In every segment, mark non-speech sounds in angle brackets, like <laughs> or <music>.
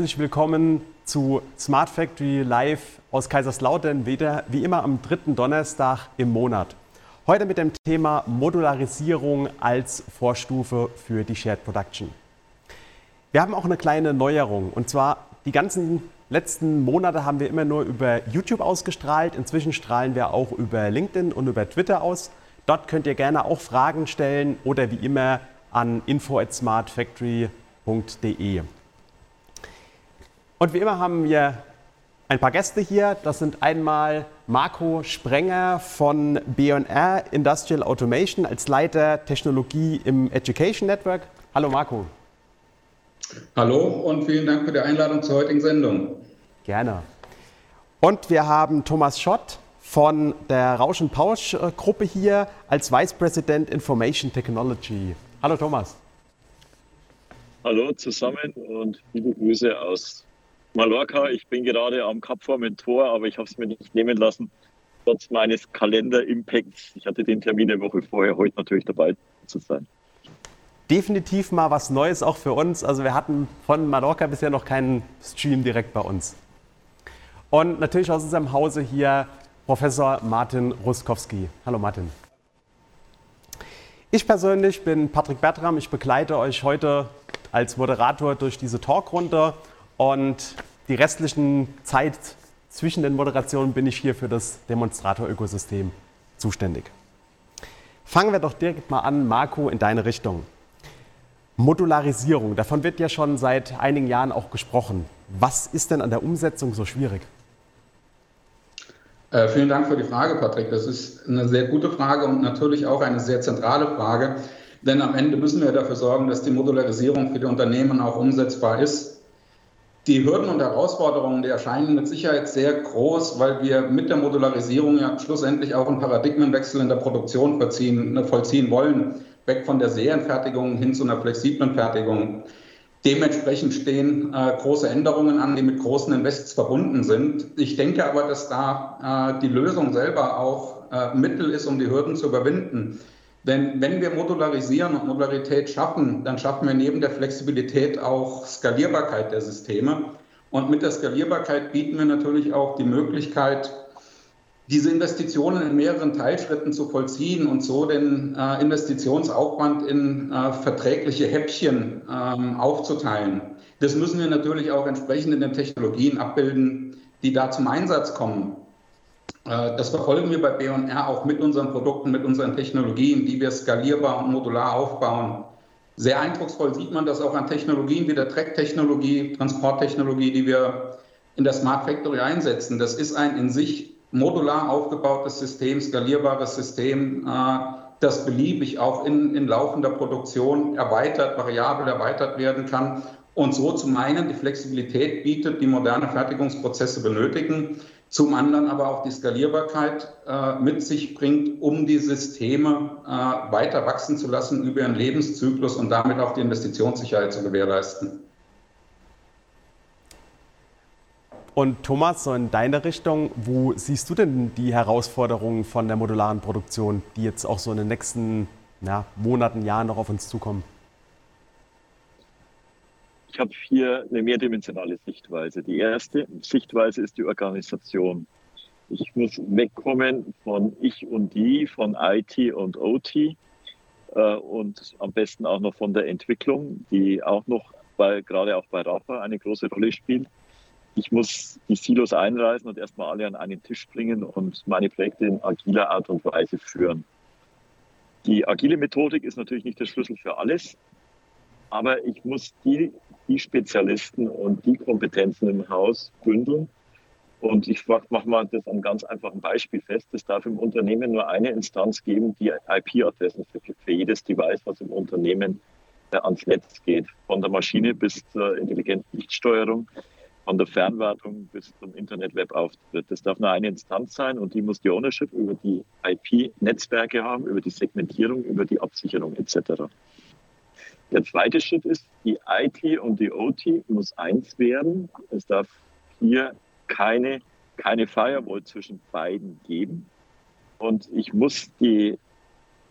herzlich willkommen zu Smart Factory Live aus Kaiserslautern, wieder wie immer am dritten Donnerstag im Monat. Heute mit dem Thema Modularisierung als Vorstufe für die Shared Production. Wir haben auch eine kleine Neuerung und zwar die ganzen letzten Monate haben wir immer nur über YouTube ausgestrahlt. Inzwischen strahlen wir auch über LinkedIn und über Twitter aus. Dort könnt ihr gerne auch Fragen stellen oder wie immer an info@smartfactory.de. Und wie immer haben wir ein paar Gäste hier. Das sind einmal Marco Sprenger von B&R Industrial Automation als Leiter Technologie im Education Network. Hallo Marco. Hallo und vielen Dank für die Einladung zur heutigen Sendung. Gerne. Und wir haben Thomas Schott von der Rausch Pausch Gruppe hier als Vice President Information Technology. Hallo Thomas. Hallo zusammen und liebe Grüße aus Mallorca. Ich bin gerade am Kap Formentor, aber ich habe es mir nicht nehmen lassen, trotz meines Kalender-Impacts. Ich hatte den Termin eine Woche vorher, heute natürlich dabei zu sein. Definitiv mal was Neues auch für uns. Also wir hatten von Mallorca bisher noch keinen Stream direkt bei uns. Und natürlich aus unserem Hause hier Professor Martin Ruskowski. Hallo Martin. Ich persönlich bin Patrick Bertram. Ich begleite euch heute als Moderator durch diese Talkrunde und die restlichen Zeit zwischen den Moderationen bin ich hier für das Demonstrator-Ökosystem zuständig. Fangen wir doch direkt mal an, Marco, in deine Richtung. Modularisierung, davon wird ja schon seit einigen Jahren auch gesprochen. Was ist denn an der Umsetzung so schwierig? Äh, vielen Dank für die Frage, Patrick. Das ist eine sehr gute Frage und natürlich auch eine sehr zentrale Frage. Denn am Ende müssen wir dafür sorgen, dass die Modularisierung für die Unternehmen auch umsetzbar ist. Die Hürden und Herausforderungen, die erscheinen mit Sicherheit sehr groß, weil wir mit der Modularisierung ja schlussendlich auch einen Paradigmenwechsel in der Produktion vollziehen, ne, vollziehen wollen, weg von der Serienfertigung hin zu einer flexiblen Fertigung. Dementsprechend stehen äh, große Änderungen an, die mit großen Invests verbunden sind. Ich denke aber, dass da äh, die Lösung selber auch äh, Mittel ist, um die Hürden zu überwinden. Denn wenn wir Modularisierung und Modularität schaffen, dann schaffen wir neben der Flexibilität auch Skalierbarkeit der Systeme. Und mit der Skalierbarkeit bieten wir natürlich auch die Möglichkeit, diese Investitionen in mehreren Teilschritten zu vollziehen und so den äh, Investitionsaufwand in äh, verträgliche Häppchen ähm, aufzuteilen. Das müssen wir natürlich auch entsprechend in den Technologien abbilden, die da zum Einsatz kommen. Äh, das verfolgen wir bei B&R auch mit unseren Produkten, mit unseren Technologien, die wir skalierbar und modular aufbauen. Sehr eindrucksvoll sieht man das auch an Technologien wie der Track-Technologie, Transporttechnologie, die wir in der Smart Factory einsetzen. Das ist ein in sich modular aufgebautes System, skalierbares System, äh, das beliebig auch in, in laufender Produktion erweitert, variabel erweitert werden kann und so zum einen die Flexibilität bietet, die moderne Fertigungsprozesse benötigen, zum anderen aber auch die Skalierbarkeit äh, mit sich bringt, um die Systeme äh, weiter wachsen zu lassen über ihren Lebenszyklus und damit auch die Investitionssicherheit zu gewährleisten. Und Thomas, so in deine Richtung, wo siehst du denn die Herausforderungen von der modularen Produktion, die jetzt auch so in den nächsten ja, Monaten, Jahren noch auf uns zukommen? Ich habe hier eine mehrdimensionale Sichtweise. Die erste Sichtweise ist die Organisation. Ich muss wegkommen von ich und die, von IT und OT äh, und am besten auch noch von der Entwicklung, die auch noch bei, gerade auch bei Rafa eine große Rolle spielt. Ich muss die Silos einreißen und erstmal alle an einen Tisch bringen und meine Projekte in agiler Art und Weise führen. Die agile Methodik ist natürlich nicht der Schlüssel für alles, aber ich muss die, die Spezialisten und die Kompetenzen im Haus bündeln. Und ich mache mal das an ganz einfachen Beispiel fest. Es darf im Unternehmen nur eine Instanz geben, die IP-Adressen für, für jedes Device, was im Unternehmen äh, ans Netz geht. Von der Maschine bis zur intelligenten Lichtsteuerung, von der Fernwartung bis zum Internet-Web-Auftritt. Das darf nur eine Instanz sein und die muss die Ownership über die IP-Netzwerke haben, über die Segmentierung, über die Absicherung etc. Der zweite Schritt ist, die IT und die OT muss eins werden. Es darf hier keine, keine Firewall zwischen beiden geben. Und ich muss die,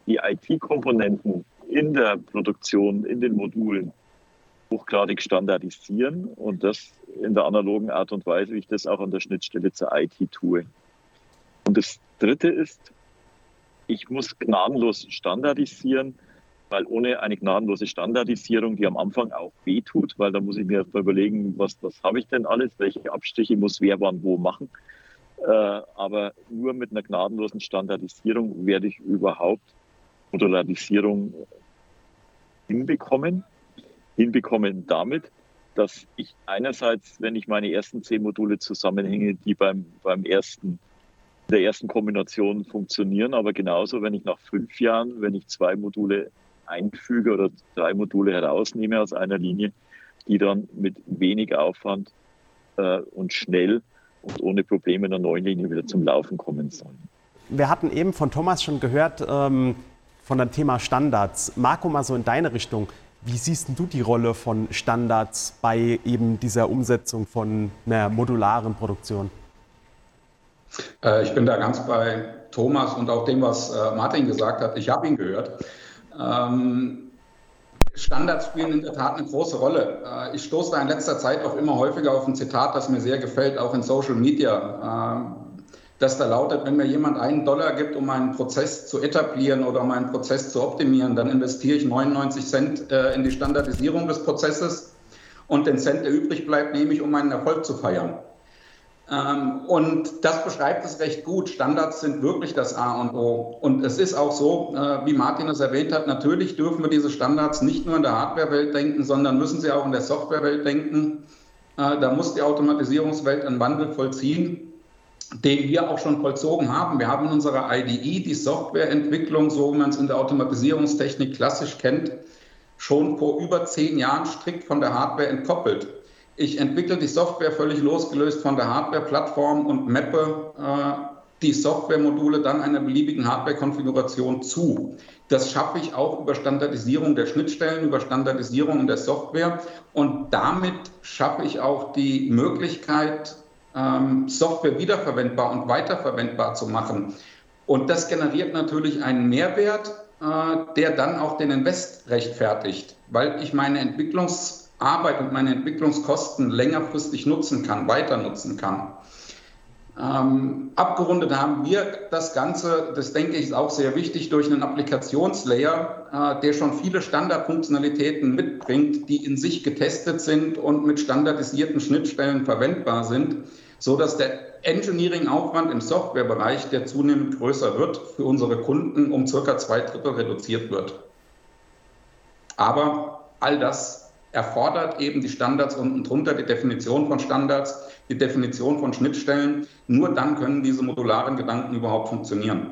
die IT-Komponenten in der Produktion, in den Modulen hochgradig standardisieren und das in der analogen Art und Weise, wie ich das auch an der Schnittstelle zur IT tue. Und das Dritte ist, ich muss gnadenlos standardisieren, weil ohne eine gnadenlose Standardisierung, die am Anfang auch wehtut, weil da muss ich mir überlegen, was, was habe ich denn alles, welche Abstriche muss wer wann wo machen. Äh, aber nur mit einer gnadenlosen Standardisierung werde ich überhaupt Modularisierung hinbekommen. Hinbekommen damit, dass ich einerseits, wenn ich meine ersten zehn Module zusammenhänge, die beim, beim ersten, der ersten Kombination funktionieren, aber genauso, wenn ich nach fünf Jahren, wenn ich zwei Module einfüge oder drei Module herausnehme aus einer Linie, die dann mit wenig Aufwand äh, und schnell und ohne Probleme in der neuen Linie wieder zum Laufen kommen sollen. Wir hatten eben von Thomas schon gehört ähm, von dem Thema Standards. Marco, mal so in deine Richtung. Wie siehst du die Rolle von Standards bei eben dieser Umsetzung von einer modularen Produktion? Äh, ich bin da ganz bei Thomas und auch dem, was äh, Martin gesagt hat. Ich habe ihn gehört. Ähm, Standards spielen in der Tat eine große Rolle. Äh, ich stoße da in letzter Zeit auch immer häufiger auf ein Zitat, das mir sehr gefällt, auch in Social Media, ähm, das da lautet, wenn mir jemand einen Dollar gibt, um einen Prozess zu etablieren oder um einen Prozess zu optimieren, dann investiere ich 99 Cent äh, in die Standardisierung des Prozesses und den Cent, der übrig bleibt, nehme ich, um meinen Erfolg zu feiern. Ähm, und das beschreibt es recht gut. Standards sind wirklich das A und O. Und es ist auch so, äh, wie Martin es erwähnt hat, natürlich dürfen wir diese Standards nicht nur in der Hardware-Welt denken, sondern müssen sie auch in der Software-Welt denken. Äh, da muss die Automatisierungswelt einen Wandel vollziehen, den wir auch schon vollzogen haben. Wir haben in unserer IDE die Softwareentwicklung, so wie man es in der Automatisierungstechnik klassisch kennt, schon vor über zehn Jahren strikt von der Hardware entkoppelt. Ich entwickle die Software völlig losgelöst von der Hardware-Plattform und mappe äh, die Software-Module dann einer beliebigen Hardware-Konfiguration zu. Das schaffe ich auch über Standardisierung der Schnittstellen, über Standardisierung der Software. Und damit schaffe ich auch die Möglichkeit, ähm, Software wiederverwendbar und weiterverwendbar zu machen. Und das generiert natürlich einen Mehrwert, äh, der dann auch den Invest rechtfertigt, weil ich meine Entwicklungs- Arbeit und meine Entwicklungskosten längerfristig nutzen kann, weiter nutzen kann. Ähm, abgerundet haben wir das Ganze, das denke ich ist auch sehr wichtig, durch einen Applikationslayer, äh, der schon viele Standardfunktionalitäten mitbringt, die in sich getestet sind und mit standardisierten Schnittstellen verwendbar sind, so dass der Engineering-Aufwand im Softwarebereich, der zunehmend größer wird, für unsere Kunden um circa zwei Drittel reduziert wird. Aber all das erfordert eben die Standards unten drunter, die Definition von Standards, die Definition von Schnittstellen. Nur dann können diese modularen Gedanken überhaupt funktionieren.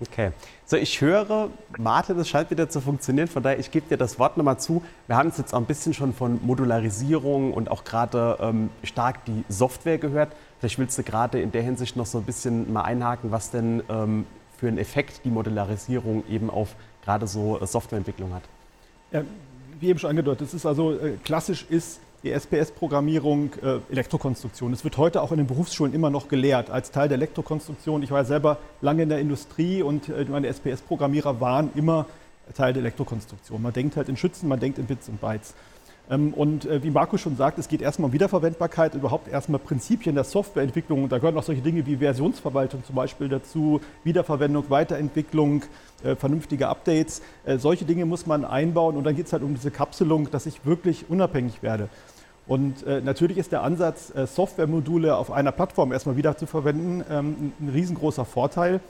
Okay. So, ich höre, Martin, das scheint wieder zu funktionieren. Von daher, ich gebe dir das Wort nochmal zu. Wir haben jetzt auch ein bisschen schon von Modularisierung und auch gerade ähm, stark die Software gehört. Vielleicht willst du gerade in der Hinsicht noch so ein bisschen mal einhaken, was denn ähm, für einen Effekt die Modularisierung eben auf gerade so äh, Softwareentwicklung hat. Ja, wie eben schon angedeutet, es ist also äh, klassisch ist die SPS-Programmierung äh, Elektrokonstruktion. Es wird heute auch in den Berufsschulen immer noch gelehrt als Teil der Elektrokonstruktion. Ich war selber lange in der Industrie und äh, meine SPS-Programmierer waren immer Teil der Elektrokonstruktion. Man denkt halt in Schützen, man denkt in Bits und Bytes. Ähm, und äh, wie Markus schon sagt, es geht erstmal um Wiederverwendbarkeit, überhaupt erstmal Prinzipien der Softwareentwicklung. Da gehören auch solche Dinge wie Versionsverwaltung zum Beispiel dazu, Wiederverwendung, Weiterentwicklung, äh, vernünftige Updates. Äh, solche Dinge muss man einbauen und dann geht es halt um diese Kapselung, dass ich wirklich unabhängig werde. Und natürlich ist der Ansatz, Softwaremodule auf einer Plattform erstmal wieder zu verwenden, ähm, ein riesengroßer Vorteil.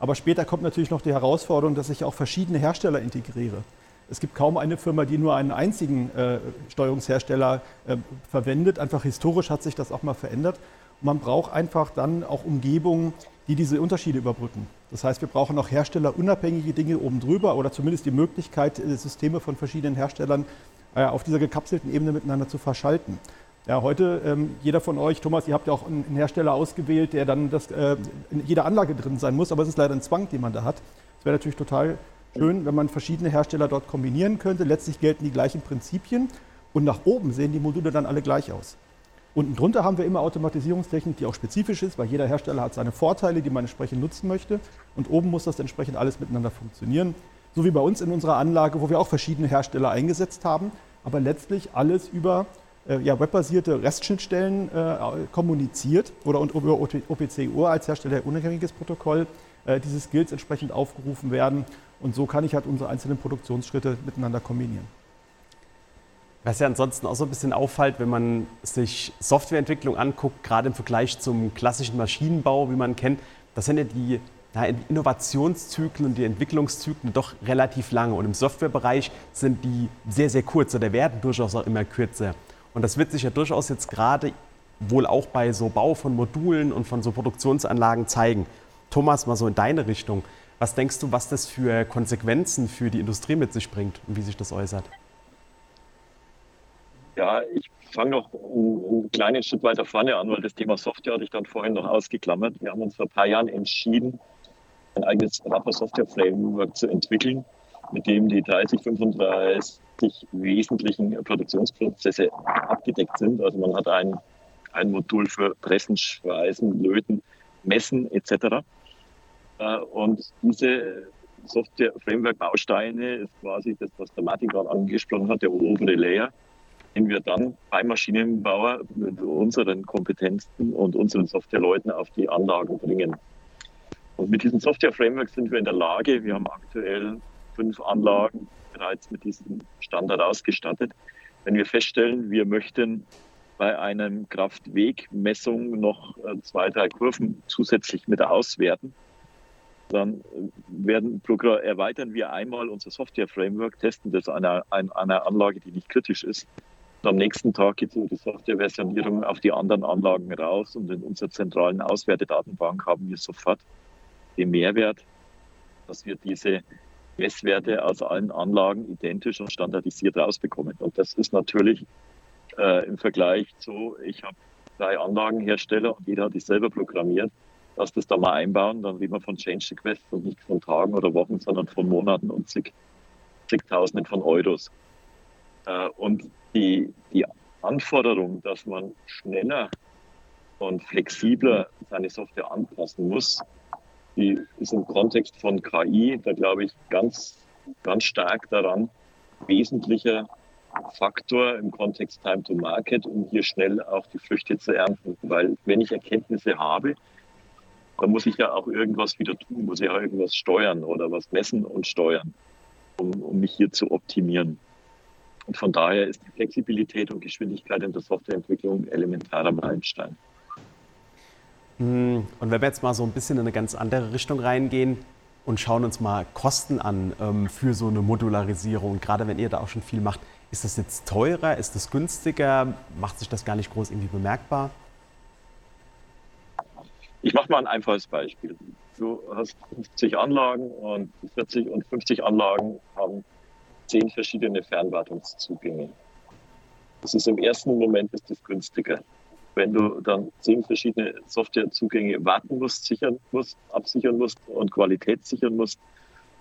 Aber später kommt natürlich noch die Herausforderung, dass ich auch verschiedene Hersteller integriere. Es gibt kaum eine Firma, die nur einen einzigen äh, Steuerungshersteller äh, verwendet. Einfach historisch hat sich das auch mal verändert. Und man braucht einfach dann auch Umgebungen, die diese Unterschiede überbrücken. Das heißt, wir brauchen auch herstellerunabhängige Dinge oben drüber oder zumindest die Möglichkeit, äh, Systeme von verschiedenen Herstellern äh, auf dieser gekapselten Ebene miteinander zu verschalten. Ja, heute, ähm, jeder von euch, Thomas, ihr habt ja auch einen Hersteller ausgewählt, der dann das, äh, in jeder Anlage drin sein muss, aber es ist leider ein Zwang, den man da hat. Es wäre natürlich total schön, wenn man verschiedene Hersteller dort kombinieren könnte. Letztlich gelten die gleichen Prinzipien und nach oben sehen die Module dann alle gleich aus. Unten drunter haben wir immer Automatisierungstechnik, die auch spezifisch ist, weil jeder Hersteller hat seine Vorteile, die man entsprechend nutzen möchte. Und oben muss das entsprechend alles miteinander funktionieren. So wie bei uns in unserer Anlage, wo wir auch verschiedene Hersteller eingesetzt haben. aber letztlich alles über äh, ja, webbasierte REST-Schnittstellen äh, kommuniziert oder und über OPC-UR als Hersteller unabhängiges Protokoll äh, diese Skills entsprechend aufgerufen werden. Und so kann ich halt unsere einzelnen Produktionsschritte miteinander kombinieren. Was ja ansonsten auch so ein bisschen auffällt, wenn man sich Softwareentwicklung anguckt, gerade im Vergleich zum klassischen Maschinenbau, wie man kennt, das sind ja die ja, Innovationszyklen und die Entwicklungszyklen doch relativ lange. Und im Softwarebereich sind die sehr, sehr kurz oder werden durchaus auch immer kürzer. Und das wird sich ja durchaus jetzt gerade wohl auch bei so Bau von Modulen und von so Produktionsanlagen zeigen. Thomas, mal so in deine Richtung. Was denkst du, was das für Konsequenzen für die Industrie mit sich bringt und wie sich das äußert? Ja, ich fange noch einen, kleinen Schritt weiter vorne an, weil das Thema Software hatte ich dann vorhin noch ausgeklammert. Wir haben uns vor ein paar Jahren entschieden, ein eigenes Rapper Software Framework zu entwickeln, mit dem die 30, 35 wesentlichen Produktionsprozesse abgedeckt sind. Also man hat ein, ein Modul für Pressen, Schweißen, Löten, Messen etc. Äh, und diese Software-Framework-Bausteine ist quasi das, was der Martin gerade angesprochen hat, der obere Layer, den wir dann beim Maschinenbauer mit unseren Kompetenzen und unseren Softwareleuten auf die Anlagen bringen. Und mit diesem Software-Framework sind wir in der Lage, wir haben aktuell fünf Anlagen bereits mit diesem Standard ausgestattet. Wenn wir feststellen, wir möchten bei einem Kraftwegmessung noch äh, zwei, drei Kurven zusätzlich mit auswerten, dann äh, werden, erweitern wir einmal unser Software-Framework, testen das an einer, einer Anlage, die nicht kritisch ist. Und am nächsten Tag geht so die Software-Versionierung auf die anderen Anlagen raus und in unserer zentralen Auswertedatenbank haben wir sofort den Mehrwert, dass wir diese Messwerte aus allen Anlagen identisch und standardisiert rausbekommen. Und das ist natürlich äh, im Vergleich zu, ich habe drei Anlagenhersteller und jeder hat die selber programmiert. Lass das da mal einbauen, dann reden wir von Change Requests und nicht von Tagen oder Wochen, sondern von Monaten und zig, zigtausenden von Euros. Äh, und die, die Anforderung, dass man schneller und flexibler seine Software anpassen muss, die ist im Kontext von KI, da glaube ich, ganz, ganz stark daran, wesentlicher Faktor im Kontext Time to Market, um hier schnell auch die Früchte zu ernten. Weil wenn ich Erkenntnisse habe, dann muss ich ja auch irgendwas wieder tun, muss ich auch irgendwas steuern oder was messen und steuern, um, um mich hier zu optimieren. Und von daher ist die Flexibilität und Geschwindigkeit in der Softwareentwicklung elementarer Meilenstein. Hm, und wenn wir jetzt mal so ein bisschen in eine ganz andere Richtung reingehen und schauen uns mal Kosten an ähm, für so eine Modularisierung, gerade wenn ihr da auch schon viel macht, ist das jetzt teurer, ist das günstiger, macht sich das gar nicht groß irgendwie bemerkbar? Ich mache mal ein einfaches Beispiel. Du hast 50 Anlagen und 40 und 50 Anlagen haben zehn verschiedene Fernwartungszugänge. Das ist im ersten Moment ist das günstiger. Wenn du dann zehn verschiedene Softwarezugänge warten musst, sichern musst, absichern musst und Qualität sichern musst,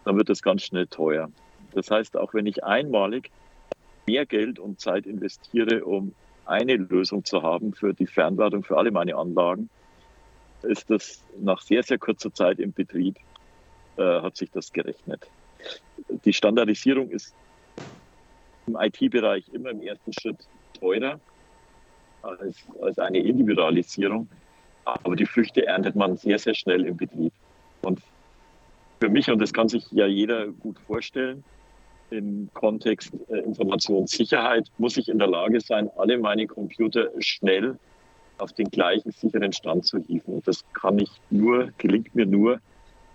dann wird das ganz schnell teuer. Das heißt, auch wenn ich einmalig mehr Geld und Zeit investiere, um eine Lösung zu haben für die Fernwartung für alle meine Anlagen, ist das nach sehr, sehr kurzer Zeit im Betrieb, äh, hat sich das gerechnet die Standardisierung ist im IT-Bereich immer im ersten Schritt teurer als, als eine Individualisierung. Aber die Früchte erntet man sehr, sehr schnell im Betrieb. Und für mich, und das kann sich ja jeder gut vorstellen, im Kontext äh, Informationssicherheit muss ich in der Lage sein, alle meine Computer schnell auf den gleichen sicheren Stand zu hieven. Und das kann ich nur, gelingt mir nur,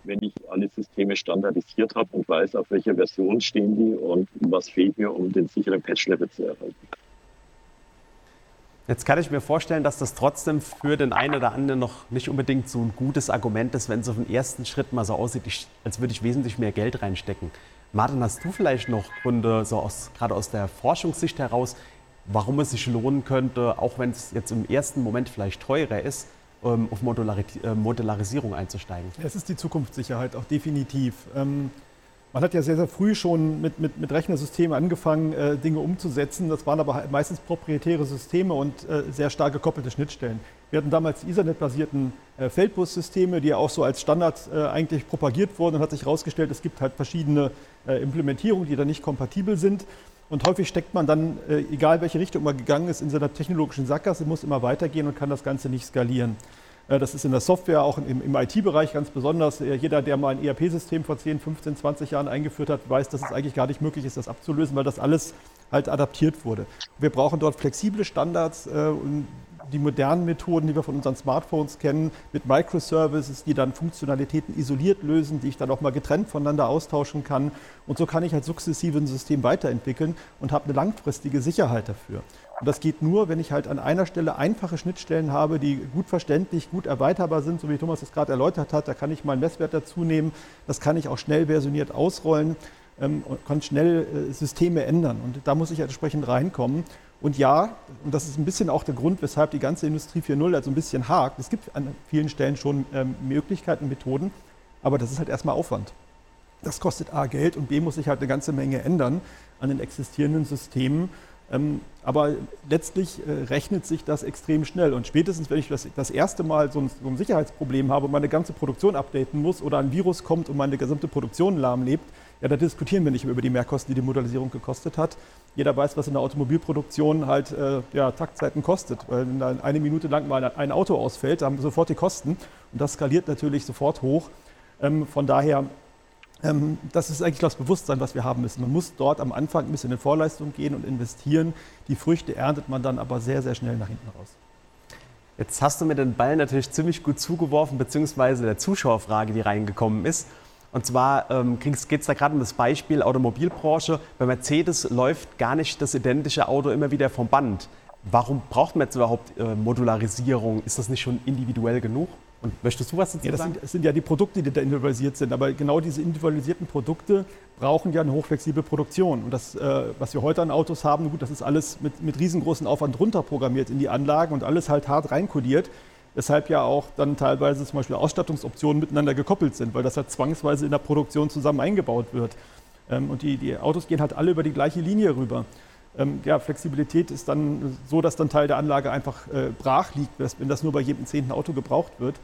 wenn ich alle Systeme standardisiert habe und weiß, auf welcher Version stehen die und was fehlt mir, um den sicheren Patch-Level zu erhalten. Jetzt kann ich mir vorstellen, dass das trotzdem für den einen oder anderen noch nicht unbedingt so ein gutes Argument ist, wenn es auf den ersten Schritt mal so aussieht, als würde ich wesentlich mehr Geld reinstecken. Martin, hast du vielleicht noch Gründe, so aus, gerade aus der Forschungssicht heraus, warum es sich lohnen könnte, auch wenn es jetzt im ersten Moment vielleicht teurer ist, ähm, auf äh, Modularisierung einzusteigen. Es ist die Zukunftssicherheit auch definitiv. Ähm, man hat ja sehr, sehr früh schon mit, mit, mit Rechnersystemen angefangen, äh, Dinge umzusetzen. Das waren aber meistens proprietäre Systeme und äh, sehr stark gekoppelte Schnittstellen. Wir hatten damals Ethernet-basierten Feldbus-Systeme, die ja auch so als Standard eigentlich propagiert wurden und hat sich herausgestellt, es gibt halt verschiedene Implementierungen, die da nicht kompatibel sind. Und häufig steckt man dann, äh, egal welche Richtung man gegangen ist, in seiner technologischen Sackgasse, muss immer weitergehen und kann das Ganze nicht skalieren. Äh, das ist in der Software, auch im, im IT-Bereich ganz besonders. Äh, jeder, der mal ein ERP-System vor 10, 15, 20 Jahren eingeführt hat, weiß, dass es eigentlich gar nicht möglich ist, das abzulösen, weil das alles halt adaptiert wurde. Wir brauchen dort flexible Standards und die modernen Methoden, die wir von unseren Smartphones kennen, mit Microservices, die dann Funktionalitäten isoliert lösen, die ich dann auch mal getrennt voneinander austauschen kann. Und so kann ich halt sukzessive ein System weiterentwickeln und habe eine langfristige Sicherheit dafür. Und das geht nur, wenn ich halt an einer Stelle einfache Schnittstellen habe, die gut verständlich, gut erweiterbar sind, so wie Thomas das gerade erläutert hat. Da kann ich mal einen Messwert dazu nehmen. Das kann ich auch schnell versioniert ausrollen ähm, und kann schnell äh, Systeme ändern. Und da muss ich entsprechend reinkommen. Und ja, und das ist ein bisschen auch der Grund, weshalb die ganze Industrie 4.0 also ein bisschen hakt. Es gibt an vielen Stellen schon ähm, Möglichkeiten, Methoden, aber das ist halt erstmal Aufwand. Das kostet A Geld und B muss sich halt eine ganze Menge ändern an den existierenden Systemen. Ähm, aber letztlich äh, rechnet sich das extrem schnell. Und spätestens, wenn ich das, das erste Mal so ein, so ein, Sicherheitsproblem habe und meine ganze Produktion updaten muss oder ein Virus kommt und meine gesamte Produktion lahmlebt, ja, da diskutieren wir nicht mehr über die Mehrkosten, die die Modellisierung gekostet hat. Jeder weiß, was in der Automobilproduktion halt äh, ja, Taktzeiten kostet. Weil wenn da eine Minute lang mal ein Auto ausfällt, dann haben wir sofort die Kosten. Und das skaliert natürlich sofort hoch. Ähm, von daher, ähm, das ist eigentlich das Bewusstsein, was wir haben müssen. Man muss dort am Anfang ein bisschen in Vorleistung gehen und investieren. Die Früchte erntet man dann aber sehr, sehr schnell nach hinten raus. Jetzt hast du mir den Ball natürlich ziemlich gut zugeworfen, beziehungsweise der Zuschauerfrage, die reingekommen ist. Und zwar ähm, geht es da gerade um das Beispiel Automobilbranche. Bei Mercedes läuft gar nicht das identische Auto immer wieder vom Band. Warum braucht man jetzt überhaupt äh, Modularisierung? Ist das nicht schon individuell genug? Und möchtest du was dazu ja, das sagen? Sind, das sind ja die Produkte, die da individualisiert sind. Aber genau diese individualisierten Produkte brauchen ja eine hochflexible Produktion. Und das, äh, was wir heute an Autos haben, gut, das ist alles mit, mit riesengroßen Aufwand runterprogrammiert in die Anlagen und alles halt hart reinkodiert weshalb ja auch dann teilweise zum Beispiel Ausstattungsoptionen miteinander gekoppelt sind, weil das halt zwangsweise in der Produktion zusammen eingebaut wird. Ähm, und die, die Autos gehen halt alle über die gleiche Linie rüber. Ähm, ja, Flexibilität ist dann so, dass dann Teil der Anlage einfach äh, brach liegt, wenn das nur bei jedem zehnten Auto gebraucht wird.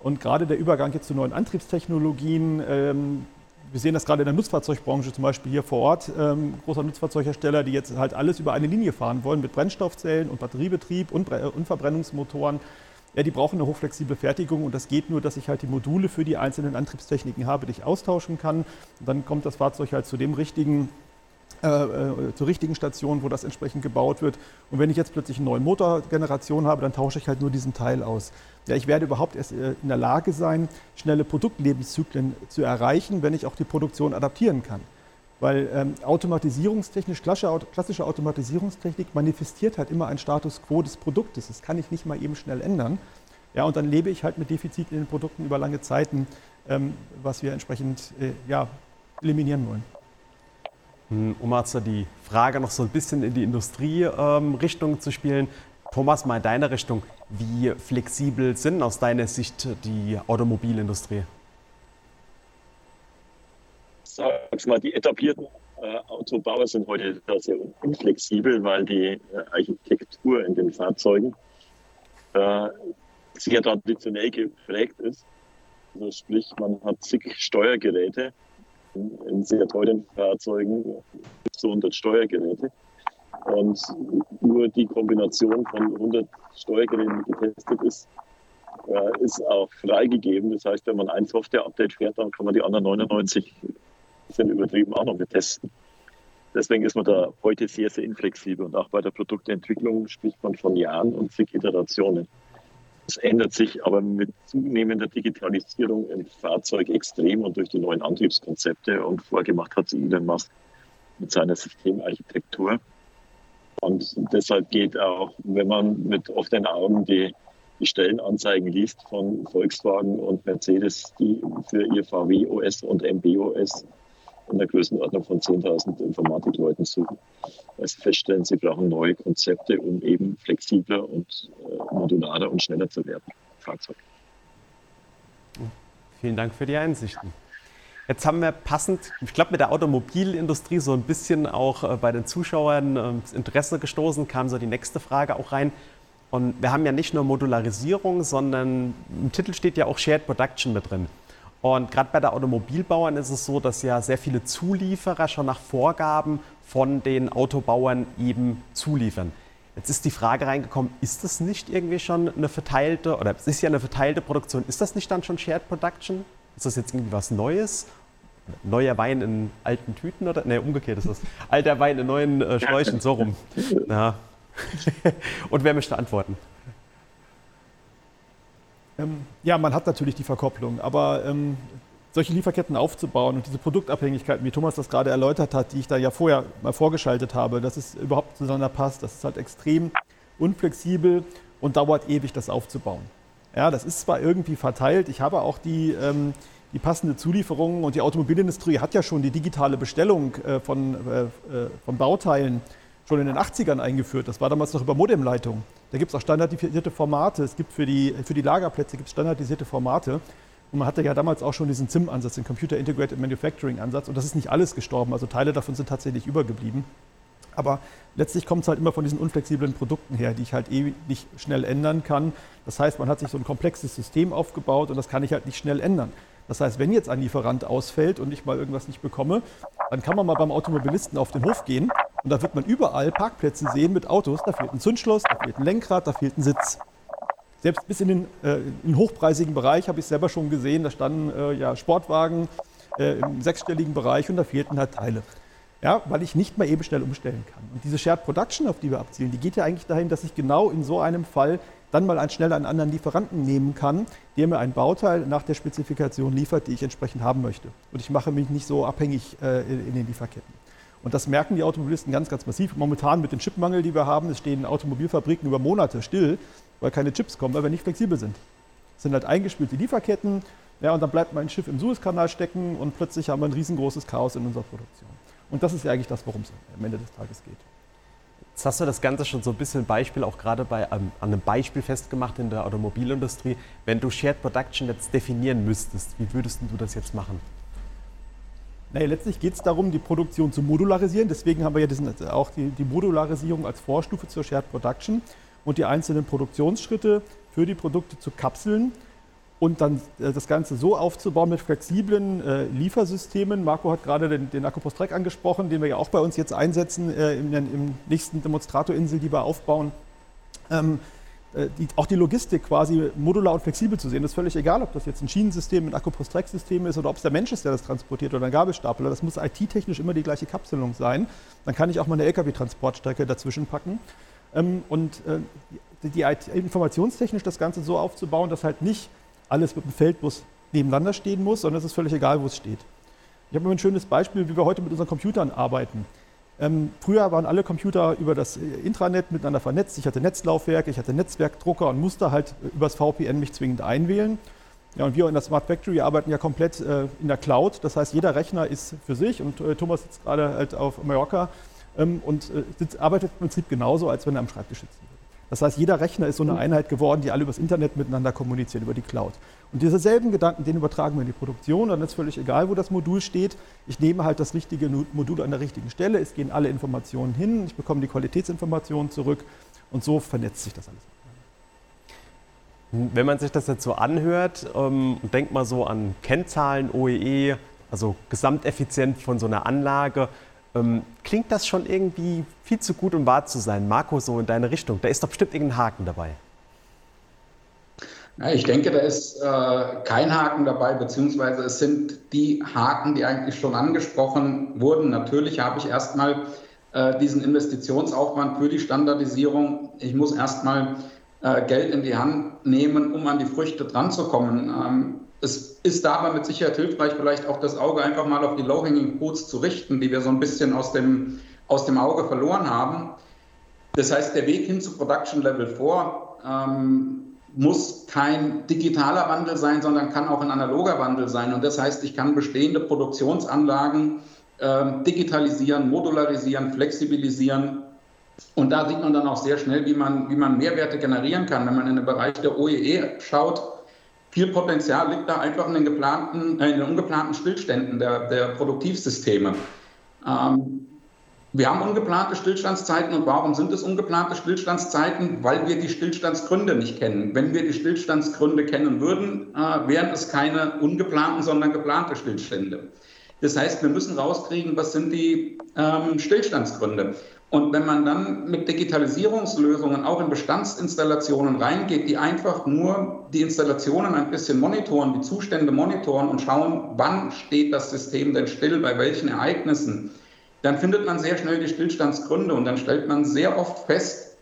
Und gerade der Übergang jetzt zu neuen Antriebstechnologien, ähm, wir sehen das gerade in der Nutzfahrzeugbranche, zum Beispiel hier vor Ort, ähm, großer Nutzfahrzeughersteller, die jetzt halt alles über eine Linie fahren wollen mit Brennstoffzellen und Batteriebetrieb und, und Verbrennungsmotoren. Ja, die brauchen eine hochflexible Fertigung und das geht nur, dass ich halt die Module für die einzelnen Antriebstechniken habe, die ich austauschen kann. Und dann kommt das Fahrzeug halt zu dem richtigen äh, äh, zur richtigen Station, wo das entsprechend gebaut wird. Und wenn ich jetzt plötzlich eine neue Motorgeneration habe, dann tausche ich halt nur diesen Teil aus. Ja, ich werde überhaupt erst äh, in der Lage sein, schnelle Produktlebenszyklen zu erreichen, wenn ich auch die Produktion adaptieren kann. Weil ähm, automatisierungstechnisch, klassische Automatisierungstechnik manifestiert halt immer einen Status quo des Produktes. Das kann ich nicht mal eben schnell ändern. Ja, und dann lebe ich halt mit Defiziten in den Produkten über lange Zeiten, ähm, was wir entsprechend äh, ja, eliminieren wollen. Hm, um also die Frage noch so ein bisschen in die Industrierichtung ähm, zu spielen. Thomas, mal in deine Richtung. Wie flexibel sind aus deiner Sicht die Automobilindustrie? Sag's mal, die etablierten äh, Autobauer sind heute sehr unflexibel, weil die äh, Architektur in den Fahrzeugen äh, sehr traditionell geprägt ist. Also sprich, man hat zig Steuergeräte in, in sehr teuren Fahrzeugen, bis zu 100 Steuergeräte. Und nur die Kombination von 100 Steuergeräten getestet ist, äh, ist auch freigegeben. Das heißt, wenn man ein Software-Update fährt, dann kann man die anderen 99 sind übertrieben auch noch mit testen. Deswegen ist man da heute sehr, sehr inflexibel. Und auch bei der Produktentwicklung spricht man von Jahren und zig Iterationen. Es ändert sich aber mit zunehmender Digitalisierung im Fahrzeug extrem und durch die neuen Antriebskonzepte. Und vorgemacht hat sie Elon Musk mit seiner Systemarchitektur. Und deshalb geht auch, wenn man mit offenen Augen die, die Stellenanzeigen liest von Volkswagen und Mercedes, die für ihr VW-OS und MB-OS in der Größenordnung von 10.000 Informatikleuten suchen, sie feststellen, sie brauchen neue Konzepte, um eben flexibler und äh, modularer und schneller zu werden. Fahrzeug. Vielen Dank für die Einsichten. Jetzt haben wir passend, ich glaube, mit der Automobilindustrie so ein bisschen auch äh, bei den Zuschauern äh, das Interesse gestoßen, kam so die nächste Frage auch rein. Und wir haben ja nicht nur Modularisierung, sondern im Titel steht ja auch Shared Production mit drin. Und gerade bei der Automobilbauern ist es so, dass ja sehr viele Zulieferer schon nach Vorgaben von den Autobauern eben zuliefern. Jetzt ist die Frage reingekommen, ist das nicht irgendwie schon eine verteilte, oder es ist ja eine verteilte Produktion, ist das nicht dann schon Shared Production? Ist das jetzt irgendwie was Neues? Neuer Wein in alten Tüten oder? Ne, umgekehrt ist das. Alter Wein in neuen äh, Schläuchen, so rum. Ja. <laughs> Und wer möchte antworten? Ähm, ja, man hat natürlich die Verkopplung, aber ähm, solche Lieferketten aufzubauen und diese Produktabhängigkeiten, wie Thomas das gerade erläutert hat, die ich da ja vorher mal vorgeschaltet habe, dass es überhaupt zueinander passt, das ist halt extrem unflexibel und dauert ewig, das aufzubauen. Ja, das ist zwar irgendwie verteilt, ich habe auch die, ähm, die passende Zulieferung und die Automobilindustrie hat ja schon die digitale Bestellung äh, von, äh, äh von Bauteilen schon in den 80ern eingeführt. Das war damals noch über Modemleitung. Da gibt es auch standardisierte Formate. Es gibt für die, für die Lagerplätze gibt's standardisierte Formate. Und man hatte ja damals auch schon diesen CIM-Ansatz, den Computer Integrated Manufacturing-Ansatz. Und das ist nicht alles gestorben. Also Teile davon sind tatsächlich übergeblieben. Aber letztlich kommt es halt immer von diesen unflexiblen Produkten her, die ich halt eh nicht schnell ändern kann. Das heißt, man hat sich so ein komplexes System aufgebaut und das kann ich halt nicht schnell ändern. Das heißt, wenn jetzt ein Lieferant ausfällt und ich mal irgendwas nicht bekomme, dann kann man mal beim Automobilisten auf den Hof gehen und da wird man überall Parkplätze sehen mit Autos. Da fehlt ein Zündschloss, da fehlt ein Lenkrad, da fehlt ein Sitz. Selbst bis in den, äh, in hochpreisigen Bereich habe ich selber schon gesehen, da standen äh, ja, Sportwagen äh, im sechsstelligen Bereich und da fehlten halt Teile. Ja, weil ich nicht mal eben schnell umstellen kann. Und diese Shared Production, auf die wir abzielen, die geht ja eigentlich dahin, dass ich genau in so einem Fall dann mal schnell einen anderen Lieferanten nehmen kann, der mir ein Bauteil nach der Spezifikation liefert, die ich entsprechend haben möchte. Und ich mache mich nicht so abhängig äh, in den Lieferketten. Und das merken die Automobilisten ganz, ganz massiv. Momentan mit dem Chipmangel, die wir haben, es stehen Automobilfabriken über Monate still, weil keine Chips kommen, weil wir nicht flexibel sind. Es sind halt eingespielte Lieferketten, ja, und dann bleibt mein Schiff im Suezkanal stecken und plötzlich haben wir ein riesengroßes Chaos in unserer Produktion. Und das ist ja eigentlich das, worum es am Ende des Tages geht. Jetzt hast du das Ganze schon so ein bisschen Beispiel, auch gerade bei, ähm, an einem Beispiel festgemacht in der Automobilindustrie. Wenn du Shared Production jetzt definieren müsstest, wie würdest du das jetzt machen? Naja, letztlich geht es darum, die Produktion zu modularisieren. Deswegen haben wir ja diesen, auch die, die Modularisierung als Vorstufe zur Shared Production und die einzelnen Produktionsschritte für die Produkte zu kapseln und dann äh, das Ganze so aufzubauen mit flexiblen äh, Liefersystemen. Marco hat gerade den, den Akkupostrek angesprochen, den wir ja auch bei uns jetzt einsetzen äh, im, im, nächsten Demonstratorinsel, die wir aufbauen. Ähm, äh, die, auch die Logistik quasi modular und flexibel zu sehen. Das ist völlig egal, ob das jetzt ein Schienensystem, ein Akkupostrek-System ist oder ob es der Mensch ist, der das transportiert oder ein Gabelstapler. Das muss IT-technisch immer die gleiche Kapselung sein. Dann kann ich auch mal eine LKW-Transportstrecke dazwischen packen. Ähm, und die, die informationstechnisch das Ganze so aufzubauen, dass halt nicht alles mit dem Feldbus nebeneinander stehen muss, sondern es ist völlig egal, wo es steht. Ich habe mal ein schönes Beispiel, wie wir heute mit unseren Computern arbeiten. Ähm, früher waren alle Computer über das Intranet miteinander vernetzt. Ich hatte Netzlaufwerke, ich hatte Netzwerkdrucker und musste halt übers VPN mich zwingend einwählen. Ja, und wir in der Smart Factory arbeiten ja komplett äh, in der Cloud. Das heißt, jeder Rechner ist für sich und äh, Thomas sitzt gerade halt auf Mallorca ähm, und äh, sitzt, arbeitet im Prinzip genauso, als wenn er am Schreibtisch sitzt. Das heißt, jeder Rechner ist so eine Einheit geworden, die alle übers Internet miteinander kommunizieren, über die Cloud. Und diese selben Gedanken, den übertragen wir in die Produktion. Dann ist völlig egal, wo das Modul steht. Ich nehme halt das richtige Modul an der richtigen Stelle. Es gehen alle Informationen hin. Ich bekomme die Qualitätsinformationen zurück. Und so vernetzt sich das alles. Wenn man sich das jetzt so anhört ähm, und denkt mal so an Kennzahlen, OEE, e, also Gesamteffizienz von so einer Anlage, ähm, klingt das schon irgendwie viel zu gut, um wahr zu sein? Marco, so in deine Richtung. Da ist doch bestimmt irgendein Haken dabei. Ja, ich denke, da ist äh, kein Haken dabei, beziehungsweise es sind die Haken, die eigentlich schon angesprochen wurden. Natürlich habe ich erstmal äh, diesen Investitionsaufwand für die Standardisierung. Ich muss erstmal äh, Geld in die Hand nehmen, um an die Früchte dranzukommen. Ähm, es ist dabei mit Sicherheit hilfreich, vielleicht auch das Auge einfach mal auf die Low-Hanging Fruits zu richten, die wir so ein bisschen aus dem, aus dem Auge verloren haben. Das heißt, der Weg hin zu Production Level 4 ähm, muss kein digitaler Wandel sein, sondern kann auch ein analoger Wandel sein. Und das heißt, ich kann bestehende Produktionsanlagen äh, digitalisieren, modularisieren, flexibilisieren. Und da sieht man dann auch sehr schnell, wie man, wie man Mehrwerte generieren kann. Wenn man in den Bereich der OEE e schaut, viel Potenzial liegt da einfach in den, geplanten, äh, in den ungeplanten Stillständen der, der Produktivsysteme. Ähm, Wir haben ungeplante Stillstandszeiten und warum sind es ungeplante Stillstandszeiten? Weil wir die Stillstandsgründe nicht kennen. Wenn wir die Stillstandsgründe kennen würden, äh, wären es keine ungeplanten, sondern geplante Stillstände. Das heißt, wir müssen rauskriegen, was sind die ähm, Stillstandsgründe. Und wenn man dann mit Digitalisierungslösungen auch in Bestandsinstallationen reingeht, die einfach nur die Installationen ein bisschen monitoren, die Zustände monitoren und schauen, wann steht das System denn still, bei welchen Ereignissen, dann findet man sehr schnell die Stillstandsgründe und dann stellt man sehr oft fest,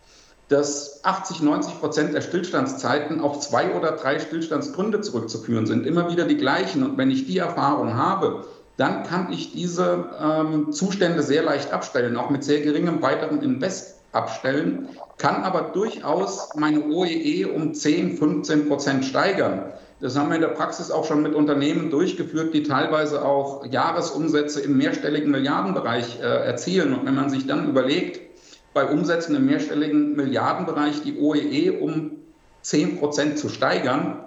dass 80, 90 Prozent der Stillstandszeiten auf zwei oder drei Stillstandsgründe zurückzuführen sind, immer wieder die gleichen. Und wenn ich die Erfahrung habe, dann kann ich diese ähm, Zustände sehr leicht abstellen, auch mit sehr geringem weiteren Invest abstellen, kann aber durchaus meine OEE e um 10, 15 Prozent steigern. Das haben wir in der Praxis auch schon mit Unternehmen durchgeführt, die teilweise auch Jahresumsätze im mehrstelligen Milliardenbereich äh, erzielen. Und wenn man sich dann überlegt, bei Umsätzen im mehrstelligen Milliardenbereich die OEE e um 10 Prozent zu steigern,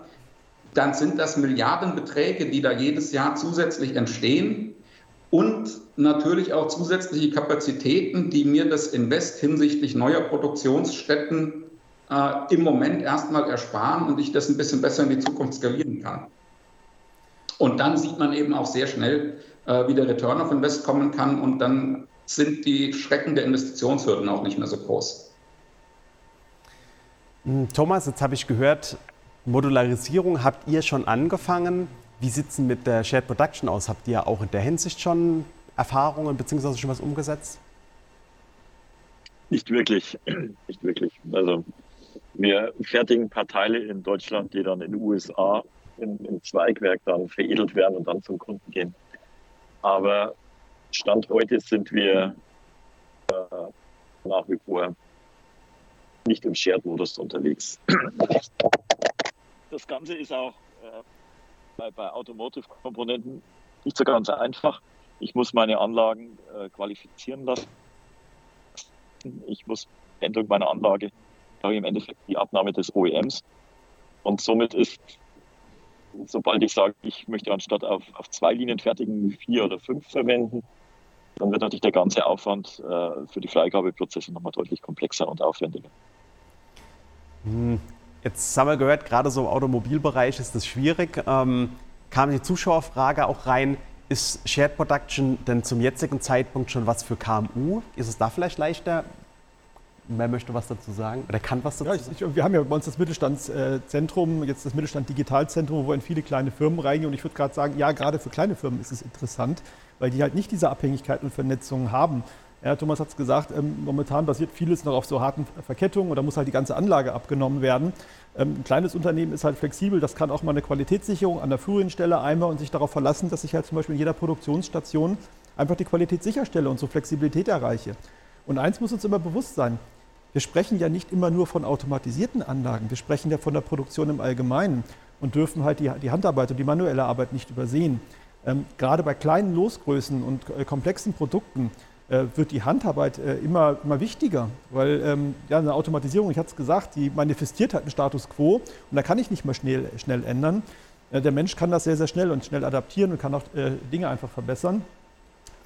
dann sind das Milliardenbeträge, die da jedes Jahr zusätzlich entstehen und natürlich auch zusätzliche Kapazitäten, die mir das Invest hinsichtlich neuer Produktionsstätten äh, im Moment erstmal ersparen und ich das ein bisschen besser in die Zukunft skalieren kann. Und dann sieht man eben auch sehr schnell, äh, wie der Return of Invest kommen kann und dann sind die Schrecken der Investitionshürden auch nicht mehr so groß. Hm, Thomas, jetzt habe ich gehört, Modularisierung habt ihr schon angefangen. Wie sieht es mit der Shared Production aus? Habt ihr auch in der Hinsicht schon Erfahrungen bzw. schon was umgesetzt? Nicht wirklich, <clears throat> nicht wirklich. Also wir fertigen ein paar Teile in Deutschland, die dann in den USA im, im Zweigwerk dann veredelt werden und dann zum Kunden gehen. Aber Stand heute sind wir äh, nach wie vor nicht im Shared-Modus unterwegs <clears throat> das Ganze ist auch äh, bei, bei Automotive-Komponenten nicht so ganz einfach. Ich muss meine Anlagen äh, qualifizieren lassen. Ich muss Änderung meiner Anlage, glaube ich, im Endeffekt die Abnahme des OEMs. Und somit ist, sobald ich sage, ich möchte anstatt auf, auf zwei Linien fertigen, vier oder fünf verwenden, dann wird natürlich der ganze Aufwand äh, für die Freigabeprozesse nochmal deutlich komplexer und aufwendiger. Hm. Jetzt haben wir gehört, gerade so im Automobilbereich ist das schwierig. Ähm, kam die Zuschauerfrage auch rein, ist Shared Production denn zum jetzigen Zeitpunkt schon was für KMU? Ist es da vielleicht leichter? Wer möchte was dazu sagen oder kann was dazu ja, ich, ich, wir haben ja bei uns das Mittelstandszentrum, jetzt das Mittelstand Digitalzentrum, wo in viele kleine Firmen reingehen. Und ich würde gerade sagen, ja, gerade für kleine Firmen ist es interessant, weil die halt nicht diese Abhängigkeit und Vernetzung haben. Ja, Thomas hat es gesagt, ähm, momentan basiert vieles noch auf so harten Verkettungen und da muss halt die ganze Anlage abgenommen werden. Ähm, ein kleines Unternehmen ist halt flexibel, das kann auch mal eine Qualitätssicherung an der führenden Stelle einmal und sich darauf verlassen, dass ich halt zum Beispiel in jeder Produktionsstation einfach die Qualität sicherstelle und so Flexibilität erreiche. Und eins muss uns immer bewusst sein, wir sprechen ja nicht immer nur von automatisierten Anlagen, wir sprechen ja von der Produktion im Allgemeinen und dürfen halt die, die Handarbeit und die manuelle Arbeit nicht übersehen. Ähm, gerade bei kleinen Losgrößen und äh, komplexen Produkten wird die Handarbeit äh, immer, immer wichtiger, weil ähm, ja, eine Automatisierung, ich hatte es gesagt, die manifestiert halt einen Status quo und da kann ich nicht mehr schnell, schnell ändern. Äh, der Mensch kann das sehr, sehr schnell und schnell adaptieren und kann auch äh, Dinge einfach verbessern.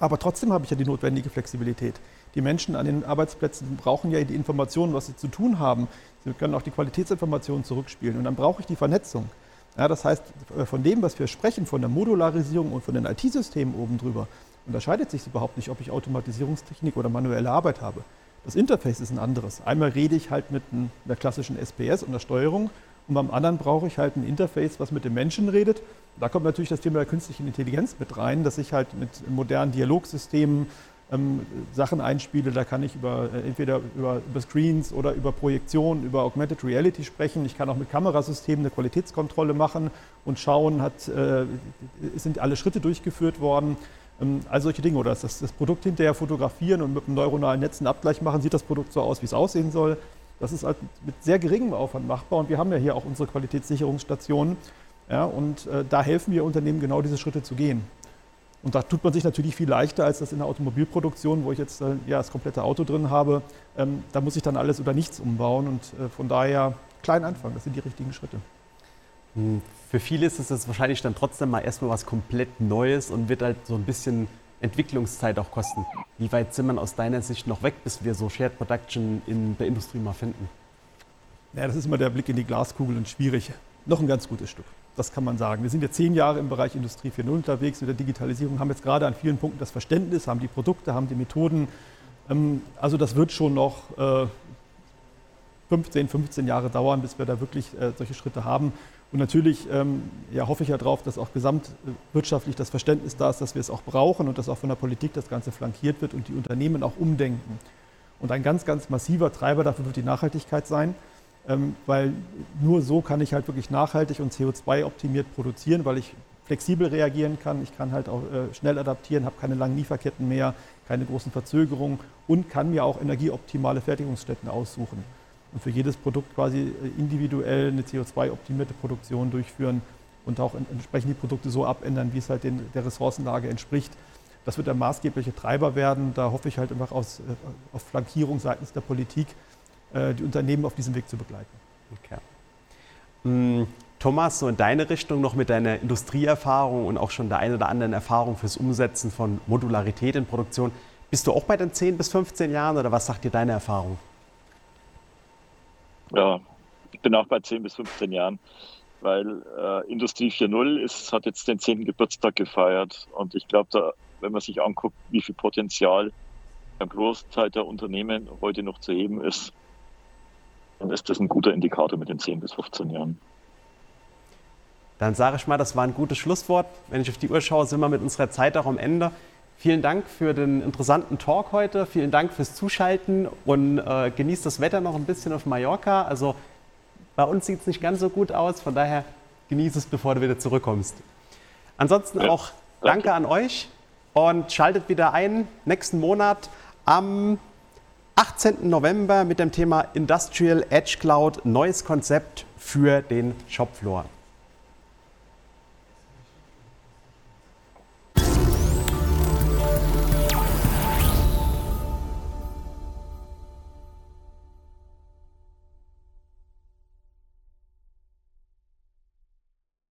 Aber trotzdem habe ich ja die notwendige Flexibilität. Die Menschen an den Arbeitsplätzen brauchen ja die Informationen, was sie zu tun haben. Sie können auch die Qualitätsinformationen zurückspielen und dann brauche ich die Vernetzung. Ja, das heißt, äh, von dem, was wir sprechen, von der Modularisierung und von den IT-Systemen oben drüber, unterscheidet sich überhaupt nicht, ob ich Automatisierungstechnik oder manuelle Arbeit habe. Das Interface ist ein anderes. Einmal rede ich halt mit einer klassischen SPS und der Steuerung und beim anderen brauche ich halt ein Interface, was mit dem Menschen redet. Da kommt natürlich das Thema der künstlichen Intelligenz mit rein, dass ich halt mit modernen Dialogsystemen ähm, Sachen einspiele. Da kann ich über, äh, entweder über, über, Screens oder über Projektion, über Augmented Reality sprechen. Ich kann auch mit Kamerasystemen eine Qualitätskontrolle machen und schauen, hat, äh, sind alle Schritte durchgeführt worden. Ähm, all solche Dinge. Oder das, das Produkt hinterher fotografieren und mit einem neuronalen Netz einen Abgleich machen, sieht das Produkt so aus, wie es aussehen soll. Das ist halt mit sehr geringem Aufwand machbar und wir haben ja hier auch unsere Qualitätssicherungsstationen. Ja, und äh, da helfen wir Unternehmen genau diese Schritte zu gehen. Und da tut man sich natürlich viel leichter als das in der Automobilproduktion, wo ich jetzt äh, ja, das komplette Auto drin habe. Ähm, da muss ich dann alles oder nichts umbauen und äh, von daher klein anfangen. Das sind die richtigen Schritte. Hm, für viele ist es wahrscheinlich dann trotzdem mal erstmal was komplett Neues und wird halt so ein bisschen Entwicklungszeit auch kosten? Wie weit sind wir aus deiner Sicht noch weg, bis wir so Shared Production in der Industrie mal finden? Ja, das ist immer der Blick in die Glaskugel und schwierig. Noch ein ganz gutes Stück. Das kann man sagen. Wir sind jetzt zehn Jahre im Bereich Industrie 4.0 unterwegs mit der Digitalisierung, haben jetzt gerade an vielen Punkten das Verständnis, haben die Produkte, haben die Methoden. Ähm, also das wird schon noch 15, äh, 15 Jahre dauern, bis wir da wirklich äh, solche Schritte haben. Und natürlich ähm, ja, hoffe ich ja darauf, dass auch gesamtwirtschaftlich das Verständnis da ist, dass wir es auch brauchen und dass auch von der Politik das Ganze flankiert wird und die Unternehmen auch umdenken. Und ein ganz, ganz massiver Treiber dafür wird die Nachhaltigkeit sein, ähm, weil nur so kann ich halt wirklich nachhaltig und CO2-optimiert produzieren, weil ich flexibel reagieren kann. Ich kann halt auch äh, schnell adaptieren, habe keine langen Lieferketten mehr, keine großen Verzögerungen und kann mir auch energieoptimale Fertigungsstätten aussuchen und für jedes Produkt quasi äh, individuell eine CO2-optimierte Produktion durchführen und auch entsprechend die Produkte so abändern, wie es halt den, der Ressourcenlage entspricht. Das wird der maßgebliche Treiber werden. Da hoffe ich halt einfach aus, äh, auf Flankierung seitens der Politik, äh, die Unternehmen auf diesem Weg zu begleiten. Okay. Mm, Thomas, so in deine Richtung noch mit deiner Industrieerfahrung und auch schon der einen oder anderen Erfahrung fürs Umsetzen von Modularität in Produktion. Bist du auch bei den 10 bis 15 Jahren oder was sagt dir deine Erfahrung? Ja, ich bin auch bei 10 bis 15 Jahren, weil äh, Industrie 4.0 ist, hat jetzt den 10. Geburtstag gefeiert und ich glaube, wenn man sich anguckt, wie viel Potenzial beim Großteil der Unternehmen heute noch zu heben ist, dann ist das ein guter Indikator mit den 10 bis 15 Jahren. Dann sage ich mal, das war ein gutes Schlusswort. Wenn ich auf die Uhr schaue, sind wir mit unserer Zeit auch am Ende. Vielen Dank für den interessanten Talk heute. Vielen Dank fürs Zuschalten und äh, genießt das Wetter noch ein bisschen auf Mallorca. Also bei uns sieht es nicht ganz so gut aus, von daher genieße es, bevor du wieder zurückkommst. Ansonsten ja, auch danke. danke an euch und schaltet wieder ein nächsten Monat am 18. November mit dem Thema Industrial Edge Cloud, neues Konzept für den Shopfloor.